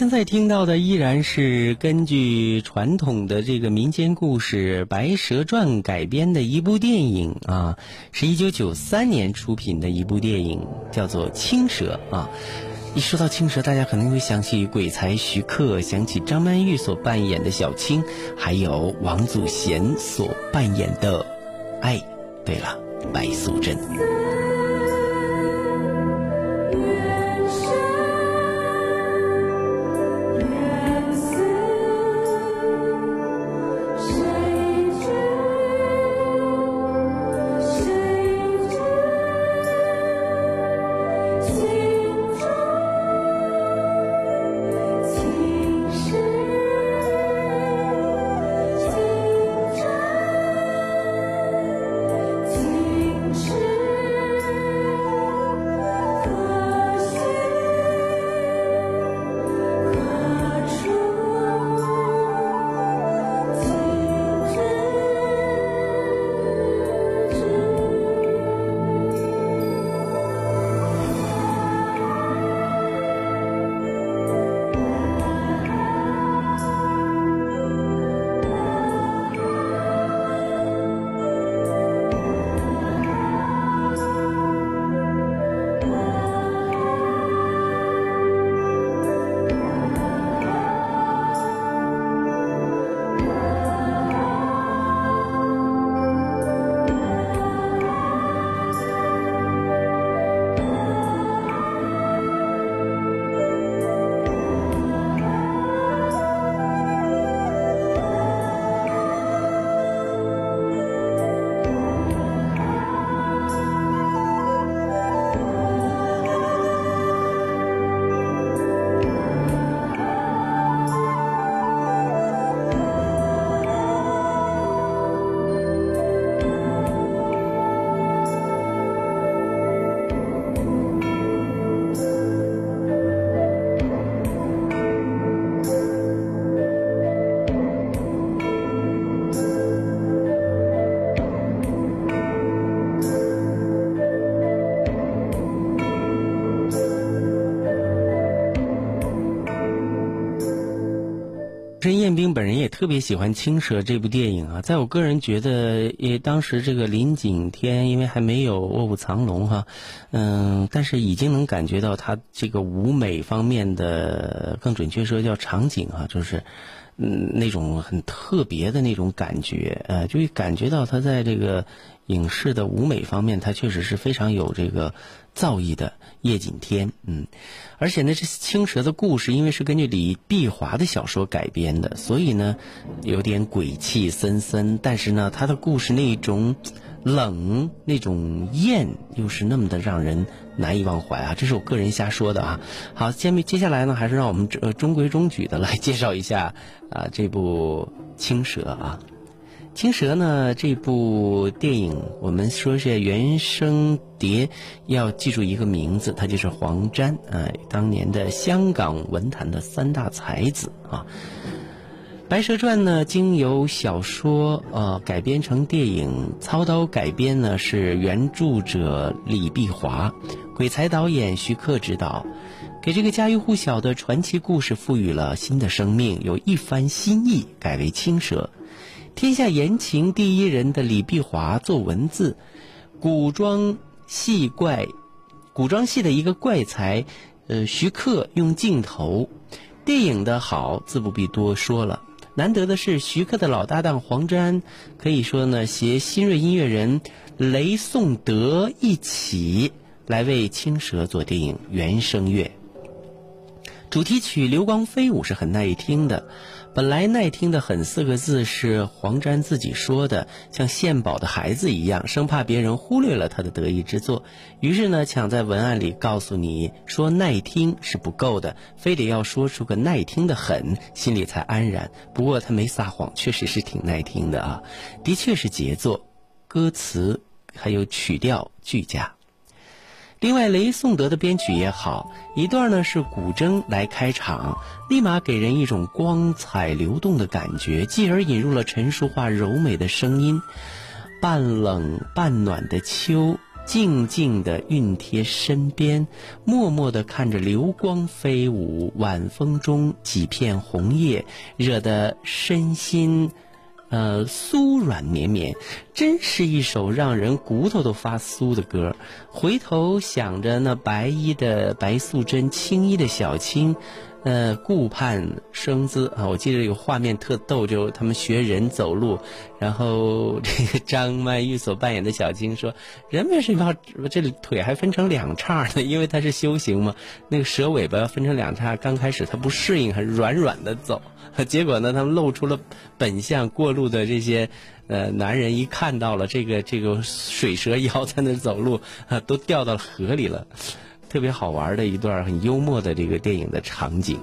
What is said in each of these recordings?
现在听到的依然是根据传统的这个民间故事《白蛇传》改编的一部电影啊，是一九九三年出品的一部电影，叫做《青蛇》啊。一说到青蛇，大家可能会想起鬼才徐克，想起张曼玉所扮演的小青，还有王祖贤所扮演的哎，对了，白素贞。建斌本人也特别喜欢《青蛇》这部电影啊，在我个人觉得，也当时这个林景天因为还没有《卧虎藏龙》哈，嗯，但是已经能感觉到他这个舞美方面的，更准确说叫场景啊，就是嗯那种很特别的那种感觉，呃，就会感觉到他在这个影视的舞美方面，他确实是非常有这个造诣的。叶锦添，嗯，而且呢，这青蛇的故事因为是根据李碧华的小说改编的，所以呢，有点鬼气森森。但是呢，他的故事那种冷、那种艳，又是那么的让人难以忘怀啊！这是我个人瞎说的啊。好，下面接下来呢，还是让我们呃中规中矩的来介绍一下啊这部青蛇啊。青蛇呢？这部电影我们说是原声碟，要记住一个名字，他就是黄沾啊，当年的香港文坛的三大才子啊。《白蛇传》呢，经由小说呃改编成电影，操刀改编呢是原著者李碧华，鬼才导演徐克执导，给这个家喻户晓的传奇故事赋予了新的生命，有一番新意，改为青蛇。天下言情第一人的李碧华做文字，古装戏怪，古装戏的一个怪才，呃，徐克用镜头，电影的好自不必多说了。难得的是，徐克的老搭档黄沾，可以说呢，携新锐音乐人雷颂德一起来为《青蛇》做电影原声乐。主题曲《流光飞舞》是很耐听的。本来耐听的很四个字是黄沾自己说的，像献宝的孩子一样，生怕别人忽略了他的得意之作，于是呢，抢在文案里告诉你说耐听是不够的，非得要说出个耐听的很，心里才安然。不过他没撒谎，确实是挺耐听的啊，的确是杰作，歌词还有曲调俱佳。另外，雷颂德的编曲也好，一段呢是古筝来开场，立马给人一种光彩流动的感觉，继而引入了陈淑桦柔美的声音。半冷半暖的秋，静静地熨贴身边，默默地看着流光飞舞，晚风中几片红叶，惹得身心。呃，酥软绵绵，真是一首让人骨头都发酥的歌。回头想着那白衣的白素贞，青衣的小青。呃，顾盼生姿啊！我记得有画面特逗，就他们学人走路，然后这个张曼玉所扮演的小青说：“人为什么要这腿还分成两叉呢？因为他是修行嘛。那个蛇尾巴要分成两叉，刚开始他不适应，还软软的走。结果呢，他们露出了本相，过路的这些呃男人一看到了这个这个水蛇腰在那走路啊，都掉到河里了。”特别好玩的一段很幽默的这个电影的场景，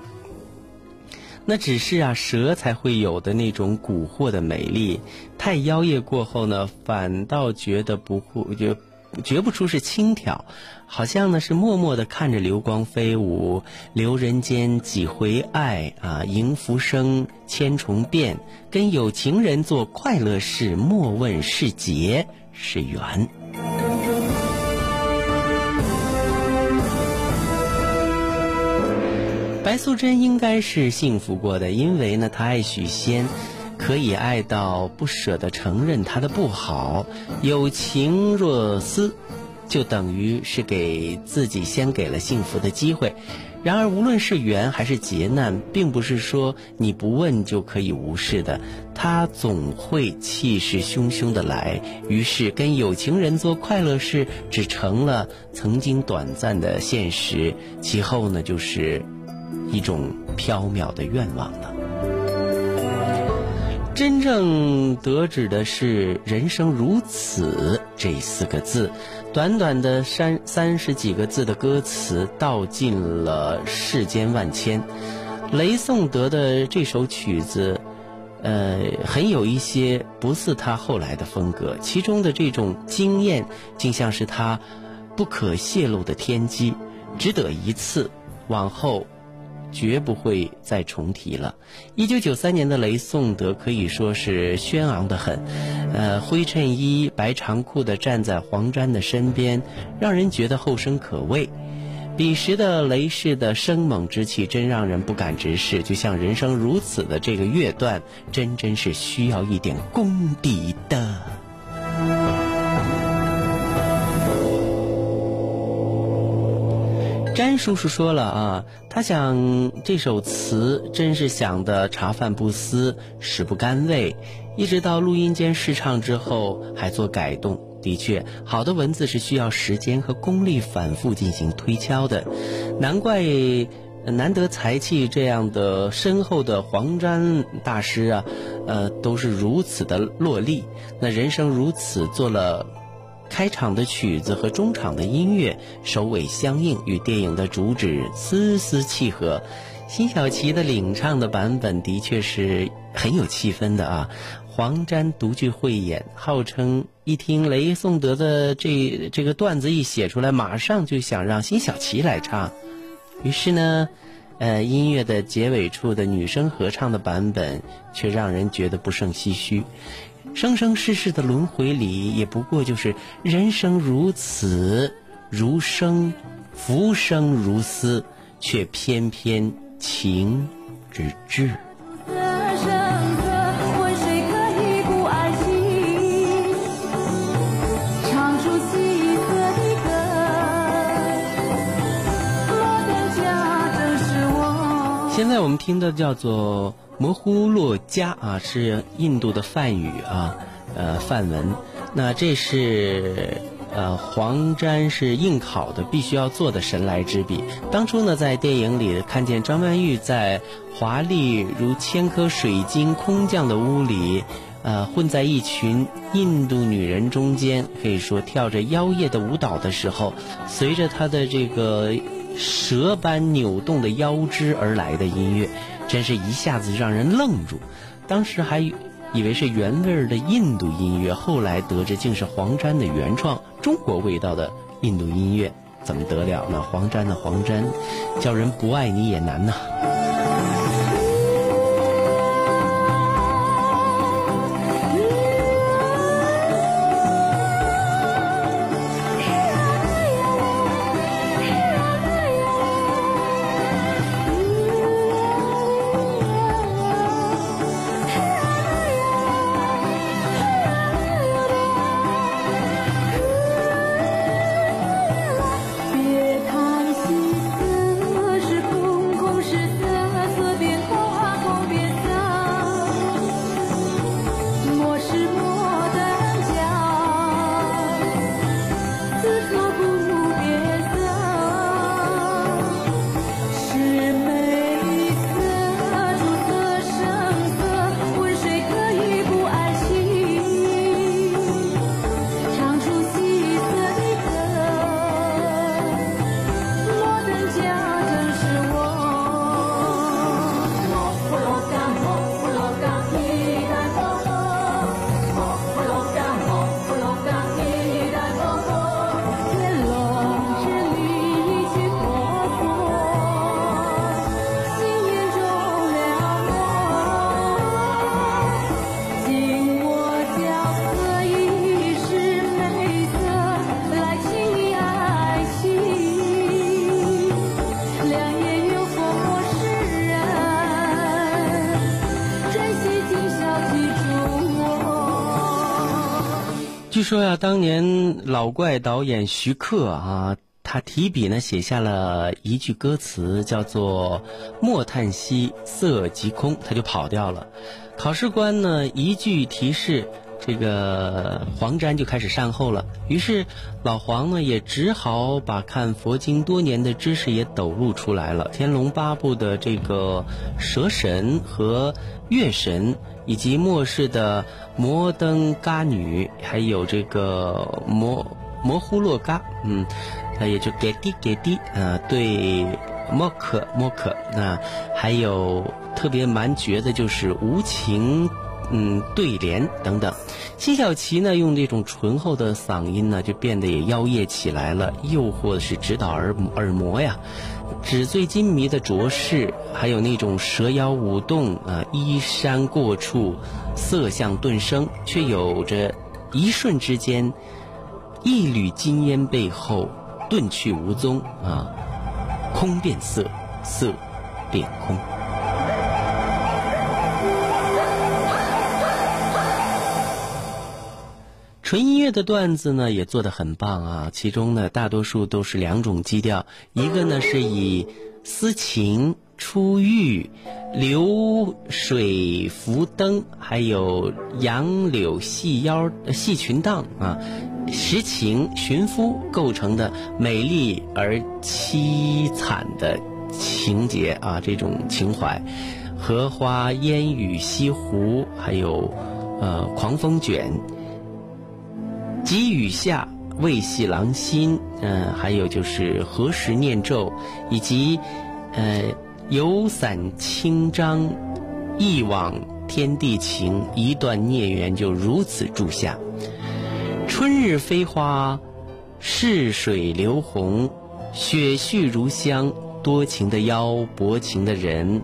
那只是啊蛇才会有的那种蛊惑的美丽，太妖艳过后呢，反倒觉得不会就觉不出是轻佻，好像呢是默默的看着流光飞舞，留人间几回爱啊，迎浮生千重变，跟有情人做快乐事，莫问是劫是缘。白素贞应该是幸福过的，因为呢，她爱许仙，可以爱到不舍得承认他的不好。有情若思，就等于是给自己先给了幸福的机会。然而，无论是缘还是劫难，并不是说你不问就可以无视的，他总会气势汹汹的来。于是，跟有情人做快乐事，只成了曾经短暂的现实。其后呢，就是。一种飘渺的愿望呢。真正得指的是“人生如此”这四个字，短短的三三十几个字的歌词，道尽了世间万千。雷颂德的这首曲子，呃，很有一些不似他后来的风格，其中的这种惊艳，竟像是他不可泄露的天机，只得一次，往后。绝不会再重提了。一九九三年的雷颂德可以说是轩昂的很，呃，灰衬衣、白长裤的站在黄沾的身边，让人觉得后生可畏。彼时的雷氏的生猛之气，真让人不敢直视。就像人生如此的这个乐段，真真是需要一点功底的。詹叔叔说了啊，他想这首词真是想的茶饭不思，食不甘味，一直到录音间试唱之后还做改动。的确，好的文字是需要时间和功力反复进行推敲的，难怪难得才气这样的深厚的黄沾大师啊，呃，都是如此的落力。那人生如此，做了。开场的曲子和中场的音乐首尾相应，与电影的主旨丝丝契合。辛晓琪的领唱的版本的确是很有气氛的啊！黄沾独具慧眼，号称一听雷颂德的这这个段子一写出来，马上就想让辛晓琪来唱。于是呢，呃，音乐的结尾处的女生合唱的版本却让人觉得不胜唏嘘。生生世世的轮回里，也不过就是人生如此，如生，浮生如斯，却偏偏情之至。现在我们听的叫做摩呼洛迦啊，是印度的梵语啊，呃梵文。那这是呃黄沾是应考的，必须要做的神来之笔。当初呢，在电影里看见张曼玉在华丽如千颗水晶空降的屋里，呃混在一群印度女人中间，可以说跳着妖艳的舞蹈的时候，随着她的这个蛇般扭动的腰肢而来的音乐，真是一下子让人愣住。当时还以为是原味儿的印度音乐，后来得知竟是黄沾的原创中国味道的印度音乐，怎么得了呢？黄沾的黄沾，叫人不爱你也难呐。说呀、当年老怪导演徐克啊，他提笔呢写下了一句歌词，叫做“莫叹息，色即空”，他就跑掉了。考试官呢一句提示，这个黄沾就开始善后了。于是老黄呢也只好把看佛经多年的知识也抖露出来了，《天龙八部》的这个蛇神和月神。以及末世的摩登伽女，还有这个摩摩呼洛伽，嗯，呃，也就给滴给滴，呃，对，莫可莫可，那、还有特别蛮绝的就是无情。嗯，对联等等，辛晓琪呢，用这种醇厚的嗓音呢，就变得也妖艳起来了，诱惑是直捣耳耳膜呀。纸醉金迷的着饰，还有那种蛇腰舞动啊，衣衫过处，色相顿生，却有着一瞬之间，一缕金烟背后遁去无踪啊。空变色，色变空。纯音乐的段子呢也做得很棒啊，其中呢大多数都是两种基调，一个呢是以思情、出浴、流水浮灯，还有杨柳细腰、细裙荡啊，实情寻夫构成的美丽而凄惨的情节啊，这种情怀，荷花烟雨西湖，还有呃狂风卷。急雨下，未系郎心，嗯、还有就是何时念咒，以及，呃，有伞轻张，一往天地情，一段孽缘就如此住下。春日飞花，逝水流红，雪絮如香，多情的妖，薄情的人，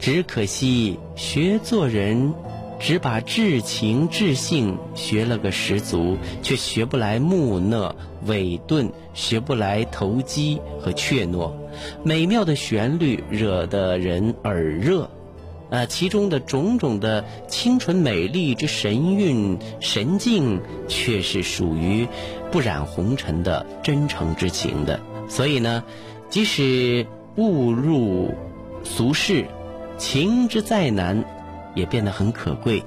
只可惜学做人，只把至情至性学了个十足，却学不来木讷委顿，学不来投机和怯懦。美妙的旋律惹得人耳热，啊，其中的种种的清纯美丽之神韵神境，却是属于不染红尘的真诚之情的。所以呢，即使误入俗世，情之再难，也变得很可贵。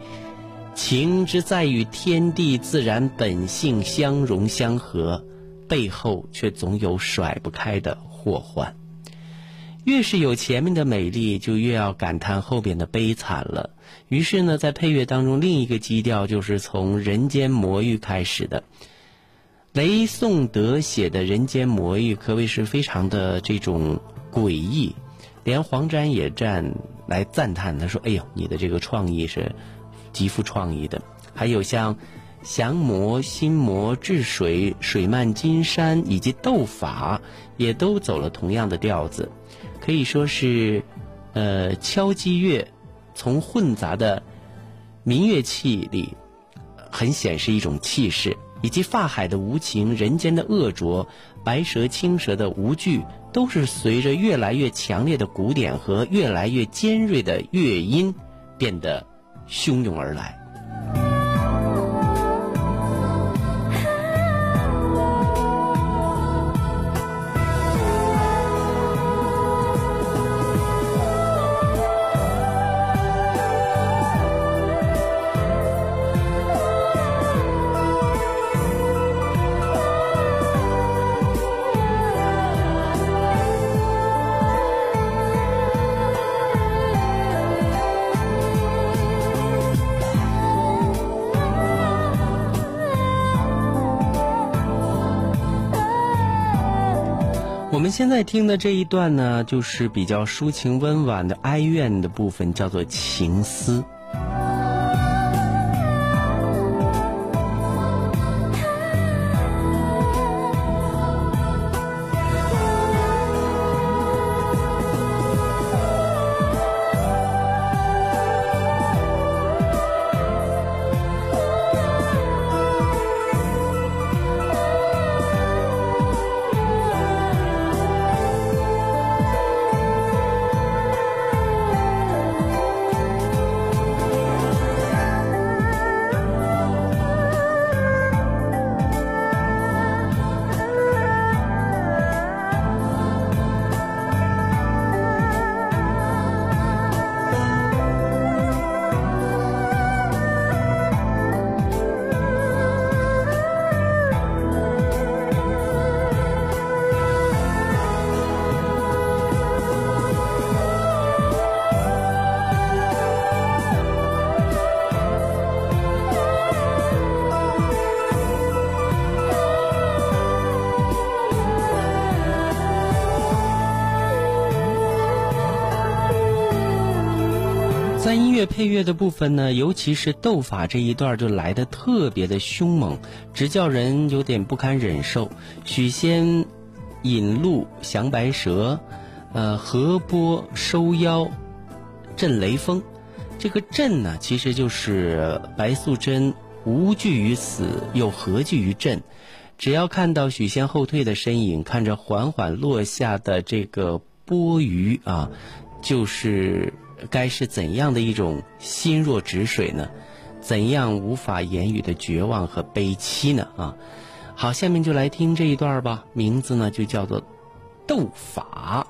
情之在与天地自然本性相融相合，背后却总有甩不开的祸患。越是有前面的美丽，就越要感叹后边的悲惨了。于是呢，在配乐当中，另一个基调就是从人间魔域开始的。雷颂德写的《人间魔域》可谓是非常的这种诡异，连黄沾也站来赞叹，他说：“哎呦，你的这个创意是极富创意的。”还有像降魔、心魔、治水、水漫金山以及斗法，也都走了同样的调子，可以说是呃敲击乐从混杂的民乐器里，很显示一种气势。以及法海的无情，人间的恶浊，白蛇青蛇的无惧，都是随着越来越强烈的鼓点和越来越尖锐的乐音，变得汹涌而来。现在听的这一段呢，就是比较抒情温婉的哀怨的部分，叫做情思。在音乐配乐的部分呢，尤其是斗法这一段就来的特别的凶猛，直叫人有点不堪忍受。许仙引鹿降白蛇，呃，河波收妖，震雷锋。这个震呢，其实就是白素贞无惧于死，又何惧于震。只要看到许仙后退的身影，看着缓缓落下的这个钵盂啊，就是该是怎样的一种心若止水呢？怎样无法言语的绝望和悲戚呢？啊，好，下面就来听这一段吧，名字呢就叫做斗法。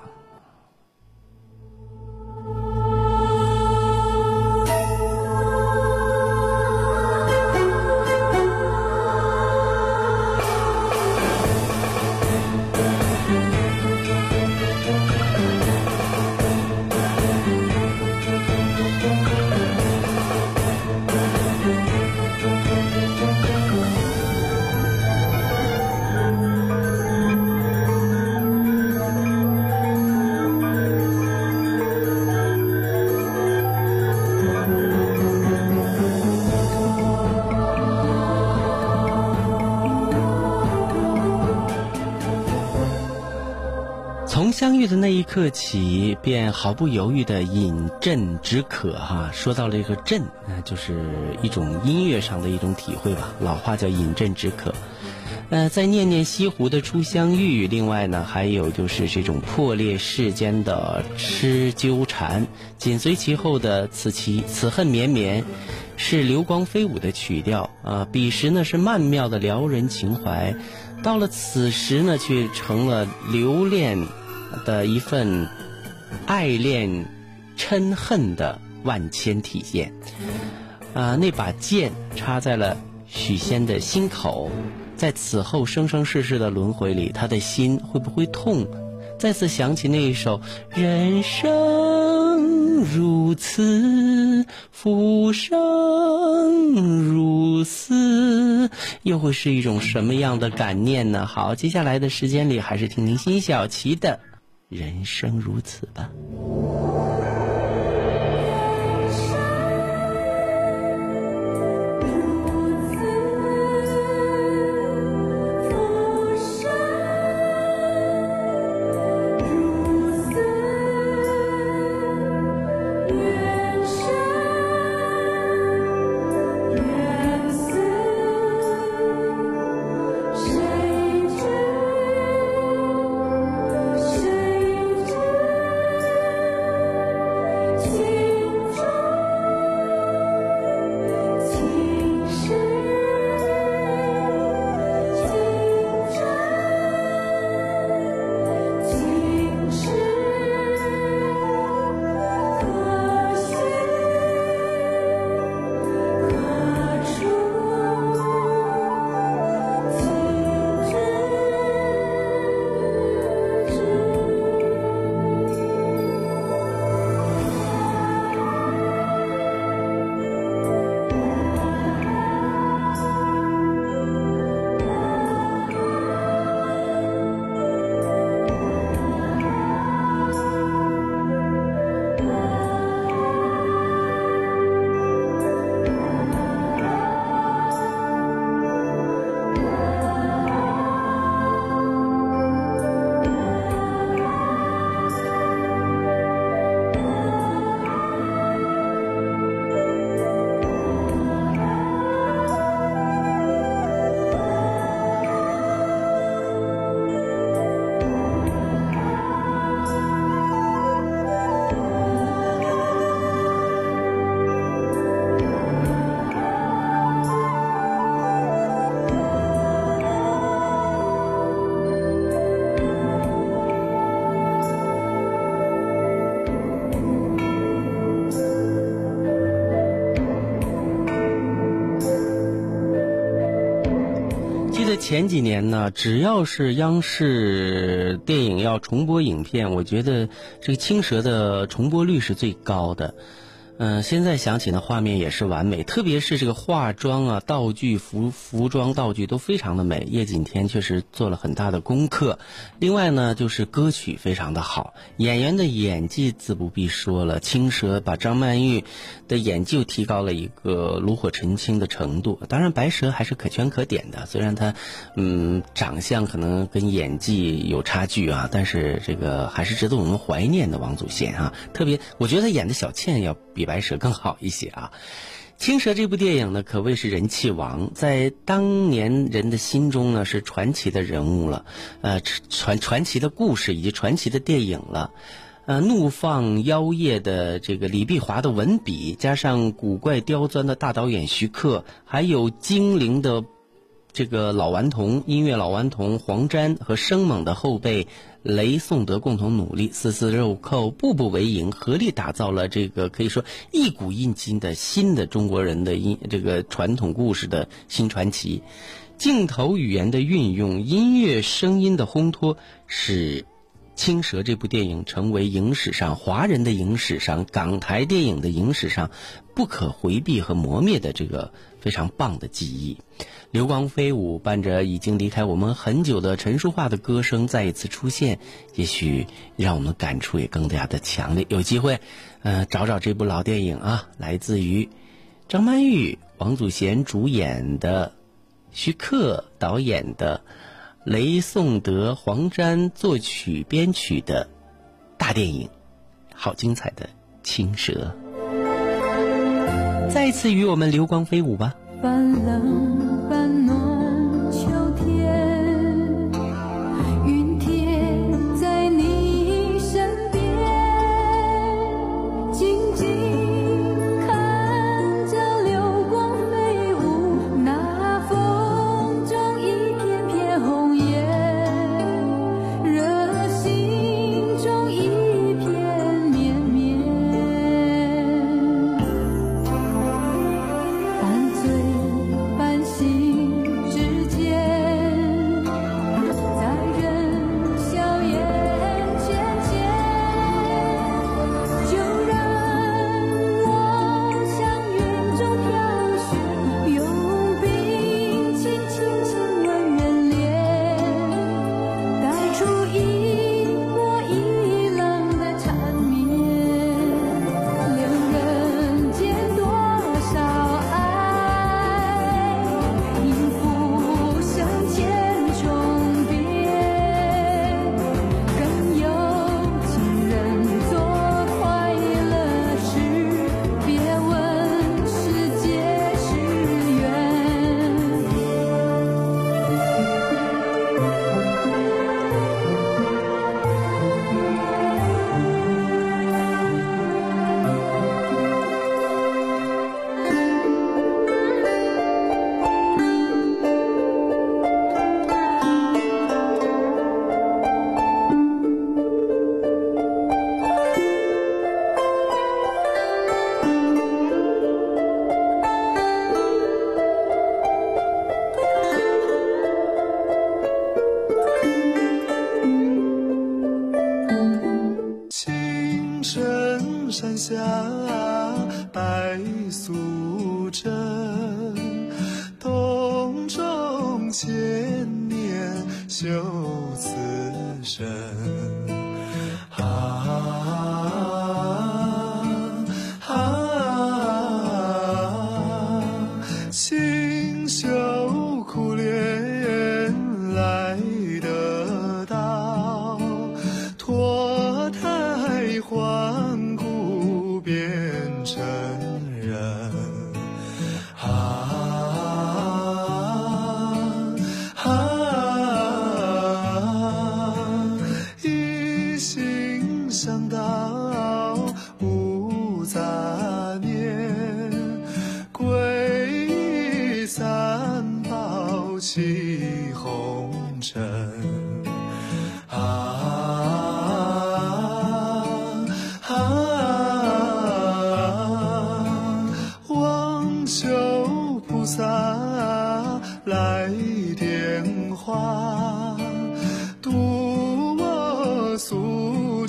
刻起，便毫不犹豫的饮鸩止渴哈。说到了这个鸩，那就是一种音乐上的一种体会吧。老话叫饮鸩止渴。呃，在念念西湖的初相遇，另外呢，还有就是这种破裂世间的痴纠缠，紧随其后的此情此恨绵绵，是流光飞舞的曲调啊。彼时呢是曼妙的撩人情怀，到了此时呢，却成了留恋的一份爱恋嗔恨的万千体现。啊，那把剑插在了许仙的心口，在此后生生世世的轮回里，他的心会不会痛？再次想起那一首“人生如此，浮生如斯”，又会是一种什么样的感念呢？好，接下来的时间里，还是听听辛晓琪的《人生如此》吧。前几年呢，只要是央视电影要重播影片，我觉得这个青蛇的重播率是最高的。嗯、现在想起那画面也是完美，特别是这个化妆啊、道具、服服装、道具都非常的美。叶锦添确实做了很大的功课。另外呢，就是歌曲非常的好，演员的演技自不必说了。青蛇把张曼玉的演技提高了一个炉火纯青的程度。当然，白蛇还是可圈可点的，虽然她嗯长相可能跟演技有差距啊，但是这个还是值得我们怀念的王祖贤啊。特别，我觉得她演的小倩要比白蛇更好一些啊。青蛇》这部电影呢，可谓是人气王，在当年人的心中呢是传奇的人物了，呃，传传奇的故事以及传奇的电影了。呃，怒放妖艳的这个李碧华的文笔，加上古怪刁钻的大导演徐克，还有精灵的这个老顽童音乐老顽童黄沾和生猛的后辈雷颂德共同努力，丝丝入扣，步步为营，合力打造了这个可以说一古印金的新的中国人的音这个传统故事的新传奇。镜头语言的运用，音乐声音的烘托，使。《青蛇》这部电影成为影史上华人的影史上港台电影的影史上不可回避和磨灭的这个非常棒的记忆。流光飞舞，伴着已经离开我们很久的陈淑桦的歌声再一次出现，也许让我们感触也更加的强烈。有机会，呃，找找这部老电影啊，来自于张曼玉、王祖贤主演的，徐克导演的。雷颂德、黄沾作曲编曲的大电影，好精彩的青蛇！再次与我们流光飞舞吧。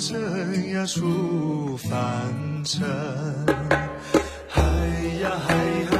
生涯数凡尘。嗨呀嗨呀。